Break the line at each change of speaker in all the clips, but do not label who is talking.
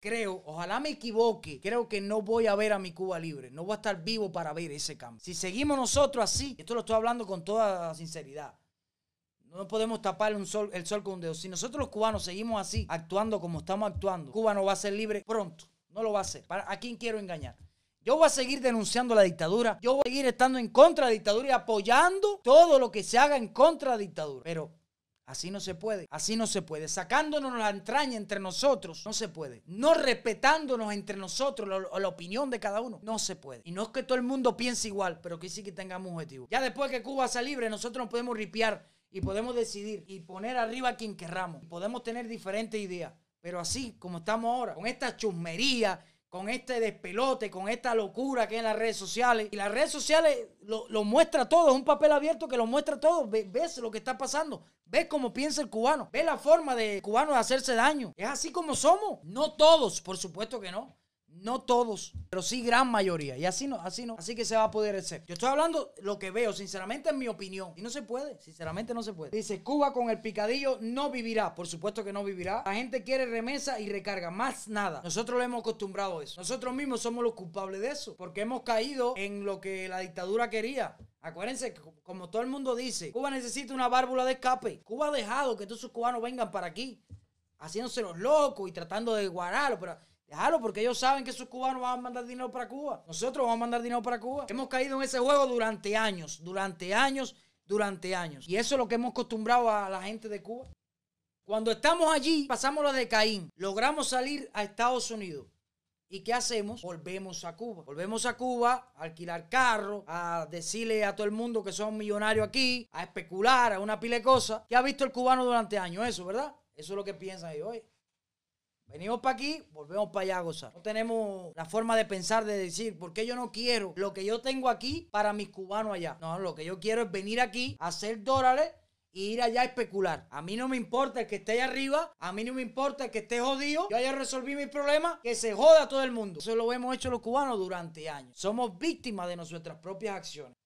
creo, ojalá me equivoque, creo que no voy a ver a mi Cuba libre, no voy a estar vivo para ver ese cambio. Si seguimos nosotros así, esto lo estoy hablando con toda sinceridad, no podemos tapar un sol, el sol con un dedo. Si nosotros los cubanos seguimos así, actuando como estamos actuando, Cuba no va a ser libre pronto, no lo va a hacer. ¿A quién quiero engañar? Yo voy a seguir denunciando la dictadura. Yo voy a seguir estando en contra de la dictadura y apoyando todo lo que se haga en contra de la dictadura. Pero Así no se puede, así no se puede. Sacándonos la entraña entre nosotros, no se puede. No respetándonos entre nosotros la, la, opinión de cada uno, no se puede. Y no es que todo el mundo piense igual, pero que sí que tengamos un objetivo. Ya después que Cuba sea libre, nosotros nos podemos ripiar y podemos decidir y poner arriba a quien querramos. Podemos tener diferentes ideas. Pero así como estamos ahora, con esta chusmería, con este despelote, con esta locura que hay en las redes sociales. Y las redes sociales lo, muestra todo, es un papel abierto que lo muestra todo. Ves lo que está pasando, ves cómo piensa el cubano, ves la forma de cubano de hacerse daño. Es así como somos. No todos, por supuesto que no. No todos, pero sí gran mayoría. Y así no, así no. Así que se va a poder hacer. Yo estoy hablando lo que veo, sinceramente, en mi opinión. Y no se puede, sinceramente no se puede. Dice, Cuba con el picadillo no vivirá. Por supuesto que no vivirá. La gente quiere remesa y recarga, más nada. Nosotros le hemos acostumbrado a eso. Nosotros mismos somos los culpables de eso. Porque hemos caído en lo que la dictadura quería. Acuérdense, como todo el mundo dice, Cuba necesita una válvula de escape. Cuba ha dejado que todos sus cubanos vengan para aquí, haciéndose los locos y tratando de guardarlo. Pero Déjalo, porque ellos saben que esos cubanos van a mandar dinero para Cuba. Nosotros vamos a mandar dinero para Cuba. Hemos caído en ese juego durante años, durante años, durante años. Y eso es lo que hemos acostumbrado a la gente de Cuba. Cuando estamos allí, pasamos lo de Caín. Logramos salir a Estados Unidos. ¿Y qué hacemos? Volvemos a Cuba. Volvemos a Cuba a alquilar carros, a decirle a todo el mundo que son millonarios aquí, a especular, a una pila de cosas. ¿Qué ha visto el cubano durante años? Eso, ¿verdad? Eso es lo que piensan ellos hoy. Venimos para aquí, volvemos para allá a gozar. No tenemos la forma de pensar, de decir, ¿por qué yo no quiero lo que yo tengo aquí para mis cubanos allá? No, lo que yo quiero es venir aquí, hacer dólares y ir allá a especular. A mí no me importa el que esté allá arriba, a mí no me importa el que esté jodido. Yo ya resolví mi problema, que se joda todo el mundo. Eso lo hemos hecho los cubanos durante años. Somos víctimas de nuestras propias acciones.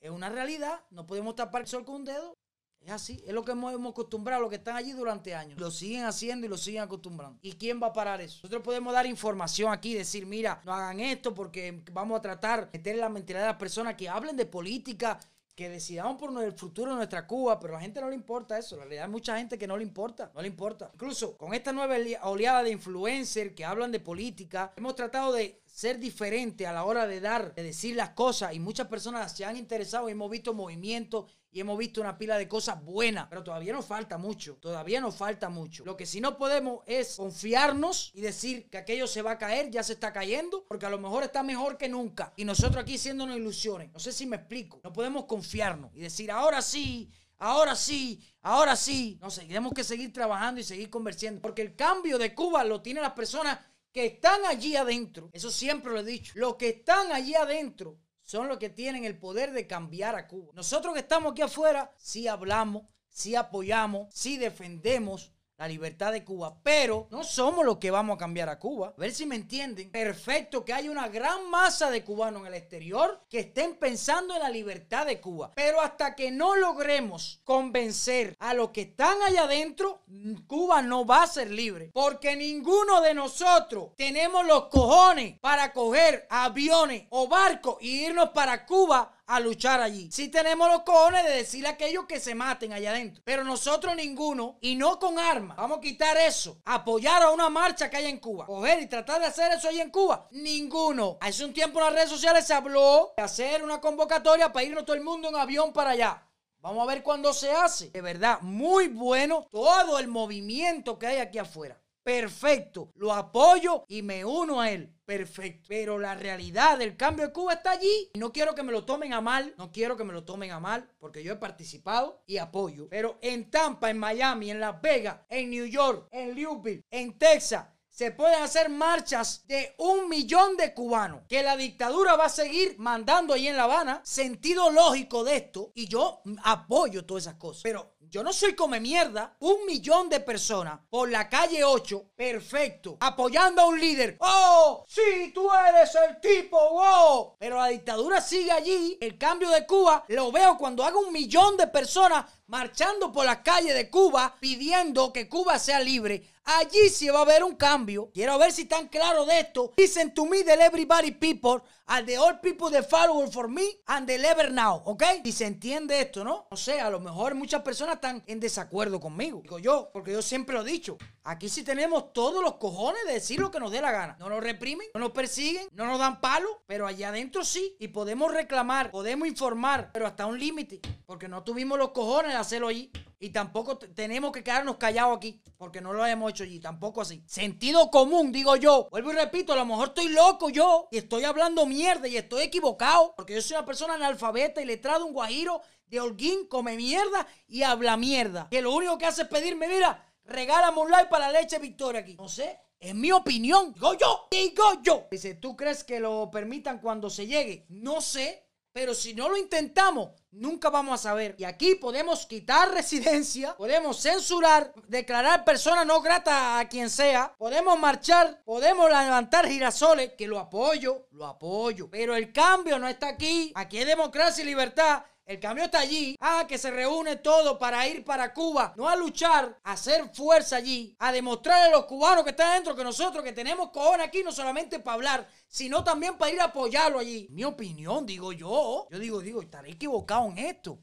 Es una realidad, no podemos tapar el sol con un dedo. Es así, es lo que hemos, acostumbrado, lo que están allí durante años. Lo siguen haciendo y lo siguen acostumbrando. ¿Y quién va a parar eso? Nosotros podemos dar información aquí, decir, mira, no hagan esto porque vamos a tratar de meter la mentalidad de las personas que hablen de política, que decidamos por el futuro de nuestra Cuba, pero a la gente no le importa eso. En realidad hay mucha gente que no le importa, no le importa. Incluso con esta nueva oleada de influencers que hablan de política, hemos tratado de ser diferente a la hora de dar, de decir las cosas y muchas personas se han interesado y hemos visto movimientos y hemos visto una pila de cosas buenas, pero todavía nos falta mucho, todavía nos falta mucho. Lo que sí no podemos es confiarnos y decir que aquello se va a caer, ya se está cayendo, porque a lo mejor está mejor que nunca. Y nosotros aquí haciéndonos ilusiones. No sé si me explico. No podemos confiarnos y decir, ahora sí, ahora sí, ahora sí. No sé, tenemos que seguir trabajando y seguir conversando, porque el cambio de Cuba lo tienen las personas que están allí adentro. Eso siempre lo he dicho. Los que están allí adentro son los que tienen el poder de cambiar a Cuba. Nosotros que estamos aquí afuera, sí hablamos, sí apoyamos, sí defendemos la libertad de Cuba, pero no somos los que vamos a cambiar a Cuba. A ver si me entienden. Perfecto que hay una gran masa de cubanos en el exterior que estén pensando en la libertad de Cuba. Pero hasta que no logremos convencer a los que están allá adentro, Cuba no va a ser libre. Porque ninguno de nosotros tenemos los cojones para coger aviones o barcos y irnos para Cuba a luchar allí. Si tenemos los cojones de decirle a aquellos que se maten allá adentro. Pero nosotros ninguno, y no con armas. Vamos a quitar eso. Apoyar a una marcha que hay en Cuba. Coger y tratar de hacer eso ahí en Cuba. Ninguno. Hace un tiempo en las redes sociales se habló de hacer una convocatoria para irnos todo el mundo en avión para allá. Vamos a ver cuándo se hace. De verdad, muy bueno todo el movimiento que hay aquí afuera. Perfecto. Lo apoyo y me uno a él. Perfecto. Pero la realidad del cambio de Cuba está allí. No quiero que me lo tomen a mal. No quiero que me lo tomen a mal. Porque yo he participado y apoyo. Pero en Tampa, en Miami, en Las Vegas, en New York, en Louisville, en Texas, se pueden hacer marchas de un millón de cubanos. Que la dictadura va a seguir mandando ahí en La Habana. Sentido lógico de esto. Y yo apoyo todas esas cosas. Pero yo no soy come mierda. Un millón de personas por la calle 8, perfecto, apoyando a un líder. ¡Oh! Sí, tú eres el tipo, wow. Pero la dictadura sigue allí. El cambio de Cuba lo veo cuando haga un millón de personas marchando por las calles de Cuba pidiendo que Cuba sea libre. Allí sí va a haber un cambio. Quiero ver si están claros de esto. Listen to me, the everybody people, and the all people that follow for me, and the ever now, ¿ok? Y se entiende esto, ¿no? O sea, a lo mejor muchas personas están en desacuerdo conmigo. Digo yo, porque yo siempre lo he dicho. Aquí sí tenemos todos los cojones de decir lo que nos dé la gana. No nos reprimen, no nos persiguen, no nos dan palo, pero allá adentro sí. Y podemos reclamar, podemos informar, pero hasta un límite. Porque no tuvimos los cojones de hacerlo allí. Y tampoco tenemos que quedarnos callados aquí, porque no lo hemos hecho allí, tampoco así. Sentido común, digo yo. Vuelvo y repito, a lo mejor estoy loco yo y estoy hablando mierda y estoy equivocado, porque yo soy una persona analfabeta y letrado, un guajiro de holguín, come mierda y habla mierda. Que lo único que hace es pedirme, mira, regálame un like para la leche Victoria aquí. No sé, es mi opinión. Digo yo, digo yo. Dice, ¿tú crees que lo permitan cuando se llegue? No sé, pero si no lo intentamos, nunca vamos a saber. Y aquí podemos quitar residencia, podemos censurar, declarar persona no grata a quien sea, podemos marchar, podemos levantar girasoles, que lo apoyo, lo apoyo. Pero el cambio no está aquí. Aquí hay democracia y libertad. El cambio está allí. Ah, que se reúne todo para ir para Cuba. No a luchar, a hacer fuerza allí. A demostrarle a los cubanos que están dentro que nosotros que tenemos cojones aquí no solamente para hablar, sino también para ir a apoyarlo allí. Mi opinión, digo yo. Yo digo, digo, estaré equivocado en esto.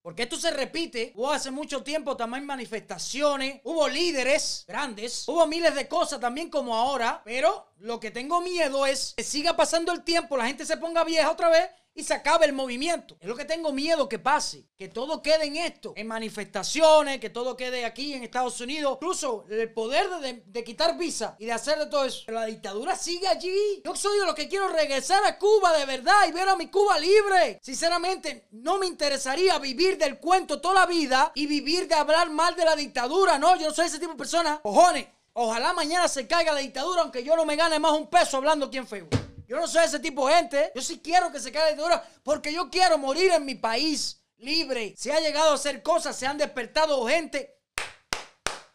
Porque esto se repite. Hubo hace mucho tiempo también manifestaciones. Hubo líderes grandes. Hubo miles de cosas también como ahora. Pero lo que tengo miedo es que siga pasando el tiempo, la gente se ponga vieja otra vez y se acabe el movimiento. Es lo que tengo miedo que pase. Que todo quede en esto. En manifestaciones, que todo quede aquí en Estados Unidos. Incluso el poder de, quitar visa y de hacer de todo eso. Pero la dictadura sigue allí. Yo soy de los que quiero regresar a Cuba de verdad y ver a mi Cuba libre. Sinceramente, no me interesaría vivir del cuento toda la vida y vivir de hablar mal de la dictadura. No, yo no soy ese tipo de persona. Cojones. Ojalá mañana se caiga la dictadura, aunque yo no me gane más un peso hablando aquí en Facebook. Yo no soy ese tipo de gente. Yo sí quiero que se caiga la dictadura porque yo quiero morir en mi país libre. Se ha llegado a hacer cosas, se han despertado gente.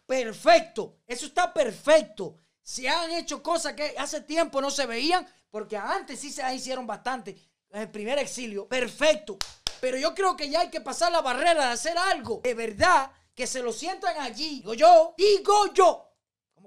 Perfecto. Eso está perfecto. Se han hecho cosas que hace tiempo no se veían porque antes sí se hicieron bastante. El primer exilio. Perfecto. Pero yo creo que ya hay que pasar la barrera de hacer algo. De verdad, que se lo sientan allí. Digo yo, digo yo,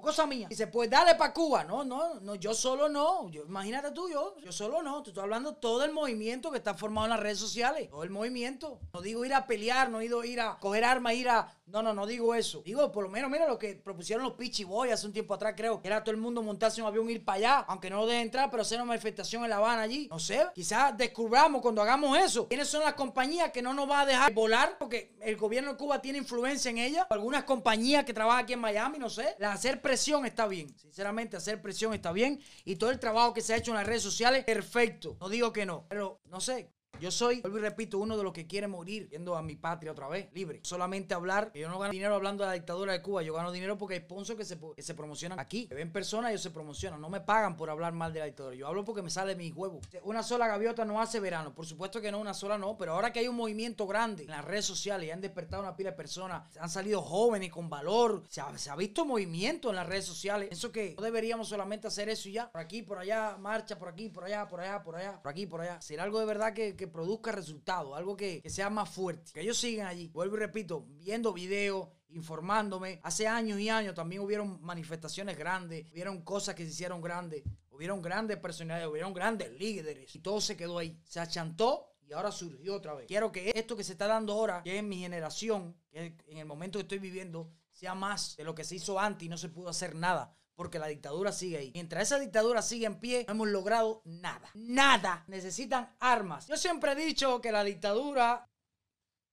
cosa mía. Dice, pues dale para Cuba. No, no, no, yo solo no. Imagínate tú, yo, yo solo no. Te estoy hablando todo el movimiento que está formado en las redes sociales. Todo el movimiento. No digo ir a pelear, no digo ir a coger armas, ir a. No, no, no digo eso. Digo, por lo menos, mira lo que propusieron los Pichi Boy hace un tiempo atrás, creo. Que era todo el mundo montarse un avión ir para allá. Aunque no lo dejen entrar, pero hacer una manifestación en La Habana allí. No sé. Quizás descubramos cuando hagamos eso. ¿Quiénes son las compañías que no nos va a dejar volar? Porque el gobierno de Cuba tiene influencia en ella. Algunas compañías que trabajan aquí en Miami, no sé. La hacer presión está bien. Sinceramente, hacer presión está bien. Y todo el trabajo que se ha hecho en las redes sociales, perfecto. No digo que no. Pero no sé, yo soy, vuelvo y repito, uno de los que quiere morir yendo a mi patria otra vez, libre. Solamente hablar, yo no gano dinero hablando de la dictadura de Cuba, yo gano dinero porque hay sponsors que se, que se promocionan aquí. Me ven personas, ellos se promocionan. No me pagan por hablar mal de la dictadura. Yo hablo porque me sale mi huevo. Una sola gaviota no hace verano. Por supuesto que no, una sola no. Pero ahora que hay un movimiento grande en las redes sociales y han despertado una pila de personas, han salido jóvenes con valor, se ha, visto movimiento en las redes sociales. Eso que no deberíamos solamente hacer eso y ya. Por aquí, por allá, marcha, por aquí, por allá, por allá, por allá, por aquí, por allá. Ser algo de verdad que, que produzca resultados, algo que, sea más fuerte. Que ellos sigan allí. Vuelvo y repito, viendo videos, informándome. Hace años y años también hubieron manifestaciones grandes, hubieron cosas que se hicieron grandes, hubieron grandes personalidades, hubieron grandes líderes y todo se quedó ahí. Se achantó y ahora surgió otra vez. Quiero que esto que se está dando ahora, que es mi generación, que en el momento que estoy viviendo, sea más de lo que se hizo antes y no se pudo hacer nada porque la dictadura sigue ahí. Mientras esa dictadura sigue en pie, no hemos logrado nada. Nada. Necesitan armas. Yo siempre he dicho que la dictadura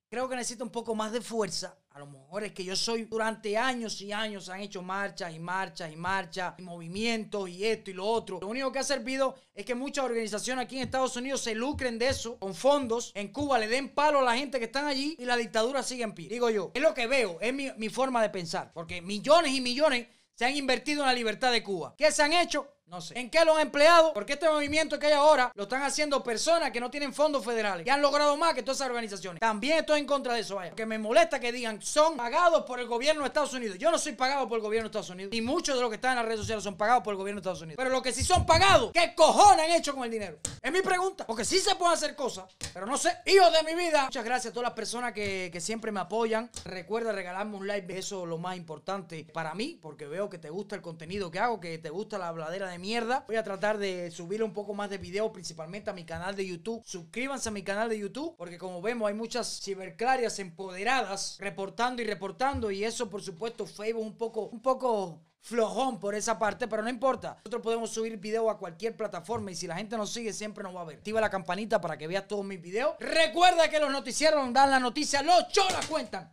creo que necesita un poco más de fuerza. A lo mejor es que yo soy durante años y años han hecho marchas y marchas y marchas y movimientos y esto y lo otro. Lo único que ha servido es que muchas organizaciones aquí en Estados Unidos se lucren de eso con fondos. En Cuba le den palo a la gente que están allí y la dictadura sigue en pie. Digo yo, es lo que veo, es mi, mi forma de pensar. Porque millones y millones se han invertido en la libertad de Cuba. ¿Qué se han hecho? No sé. ¿En qué lo han empleado? Porque este movimiento que hay ahora lo están haciendo personas que no tienen fondos federales, que han logrado más que todas esas organizaciones. También estoy en contra de eso, vaya. Que me molesta que digan son pagados por el gobierno de Estados Unidos. Yo no soy pagado por el gobierno de Estados Unidos. Y muchos de los que están en las redes sociales son pagados por el gobierno de Estados Unidos. Pero los que sí son pagados, ¿qué cojones han hecho con el dinero? Es mi pregunta. Porque sí se pueden hacer cosas, pero no sé. Hijos de mi vida. Muchas gracias a todas las personas que, que siempre me apoyan. Recuerda regalarme un like. Eso es lo más importante para mí, porque veo que te gusta el contenido que hago, que te gusta la habladera de mierda. Voy a tratar de subir un poco más de videos, principalmente a mi canal de YouTube. Suscríbanse a mi canal de YouTube, porque como vemos hay muchas ciberclarias empoderadas reportando y reportando, y eso por supuesto Facebook un poco, un poco flojón por esa parte, pero no importa. Nosotros podemos subir video a cualquier plataforma y si la gente nos sigue siempre nos va a ver. Activa la campanita para que veas todos mis videos. Recuerda que los noticieros dan la noticia, los cholas cuentan.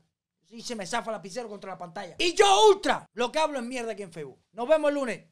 Y se me zafa la lapicero contra la pantalla. Y yo ultra lo que hablo en mierda aquí en Facebook. Nos vemos el lunes.